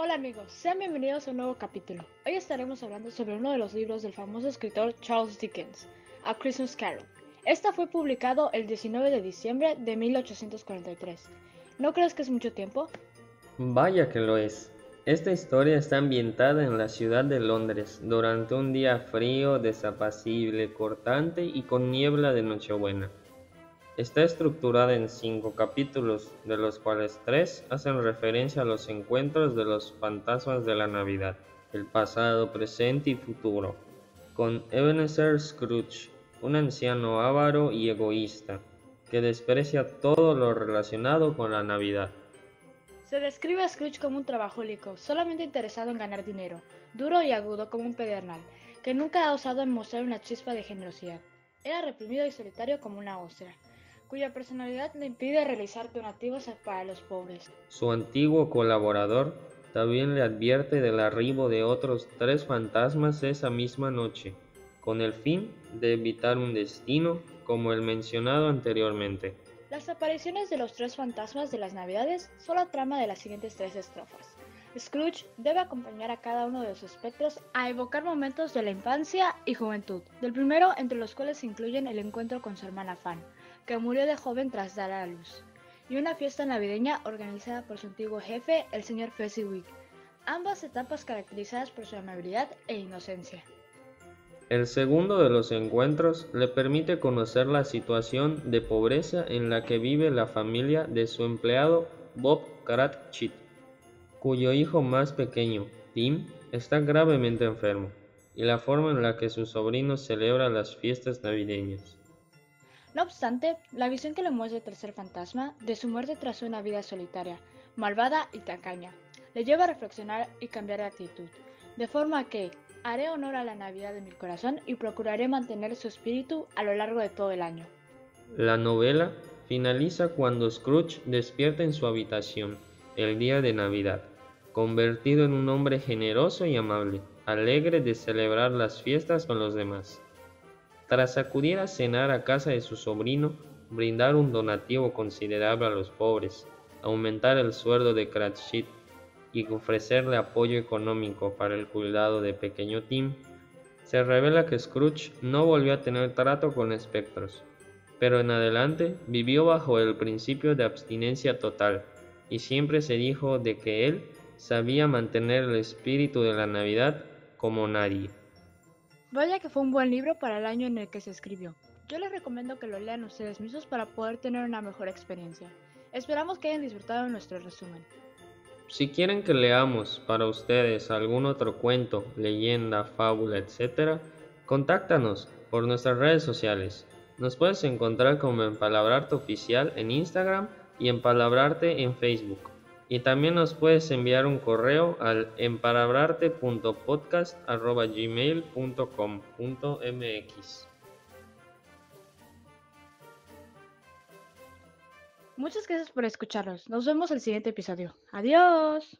Hola amigos, sean bienvenidos a un nuevo capítulo. Hoy estaremos hablando sobre uno de los libros del famoso escritor Charles Dickens, A Christmas Carol. Esta fue publicado el 19 de diciembre de 1843. ¿No crees que es mucho tiempo? Vaya que lo es. Esta historia está ambientada en la ciudad de Londres durante un día frío, desapacible, cortante y con niebla de Nochebuena. Está estructurada en cinco capítulos, de los cuales tres hacen referencia a los encuentros de los fantasmas de la Navidad, el pasado, presente y futuro, con Ebenezer Scrooge, un anciano avaro y egoísta, que desprecia todo lo relacionado con la Navidad. Se describe a Scrooge como un trabajólico, solamente interesado en ganar dinero, duro y agudo como un pedernal, que nunca ha osado en mostrar una chispa de generosidad. Era reprimido y solitario como una ostra cuya personalidad le impide realizar donativos para los pobres. Su antiguo colaborador también le advierte del arribo de otros tres fantasmas esa misma noche, con el fin de evitar un destino como el mencionado anteriormente. Las apariciones de los tres fantasmas de las Navidades son la trama de las siguientes tres estrofas. Scrooge debe acompañar a cada uno de los espectros a evocar momentos de la infancia y juventud, del primero entre los cuales se incluyen el encuentro con su hermana Fan, que murió de joven tras dar a luz, y una fiesta navideña organizada por su antiguo jefe, el señor Fezziwig, ambas etapas caracterizadas por su amabilidad e inocencia. El segundo de los encuentros le permite conocer la situación de pobreza en la que vive la familia de su empleado Bob Cratchit, cuyo hijo más pequeño, Tim, está gravemente enfermo, y la forma en la que su sobrino celebra las fiestas navideñas. No obstante, la visión que le muestra el tercer fantasma de su muerte tras una vida solitaria, malvada y tacaña, le lleva a reflexionar y cambiar de actitud, de forma que haré honor a la Navidad de mi corazón y procuraré mantener su espíritu a lo largo de todo el año. La novela finaliza cuando Scrooge despierta en su habitación el día de Navidad, convertido en un hombre generoso y amable, alegre de celebrar las fiestas con los demás. Tras acudir a cenar a casa de su sobrino, brindar un donativo considerable a los pobres, aumentar el sueldo de Cratchit y ofrecerle apoyo económico para el cuidado de pequeño Tim, se revela que Scrooge no volvió a tener trato con espectros, pero en adelante vivió bajo el principio de abstinencia total y siempre se dijo de que él sabía mantener el espíritu de la Navidad como nadie. Vaya que fue un buen libro para el año en el que se escribió. Yo les recomiendo que lo lean ustedes mismos para poder tener una mejor experiencia. Esperamos que hayan disfrutado de nuestro resumen. Si quieren que leamos para ustedes algún otro cuento, leyenda, fábula, etc., contáctanos por nuestras redes sociales. Nos puedes encontrar como Empalabrarte Oficial en Instagram y Empalabrarte en Facebook. Y también nos puedes enviar un correo al empalabrarte.podcast.gmail.com.mx. Muchas gracias por escucharnos. Nos vemos el siguiente episodio. Adiós.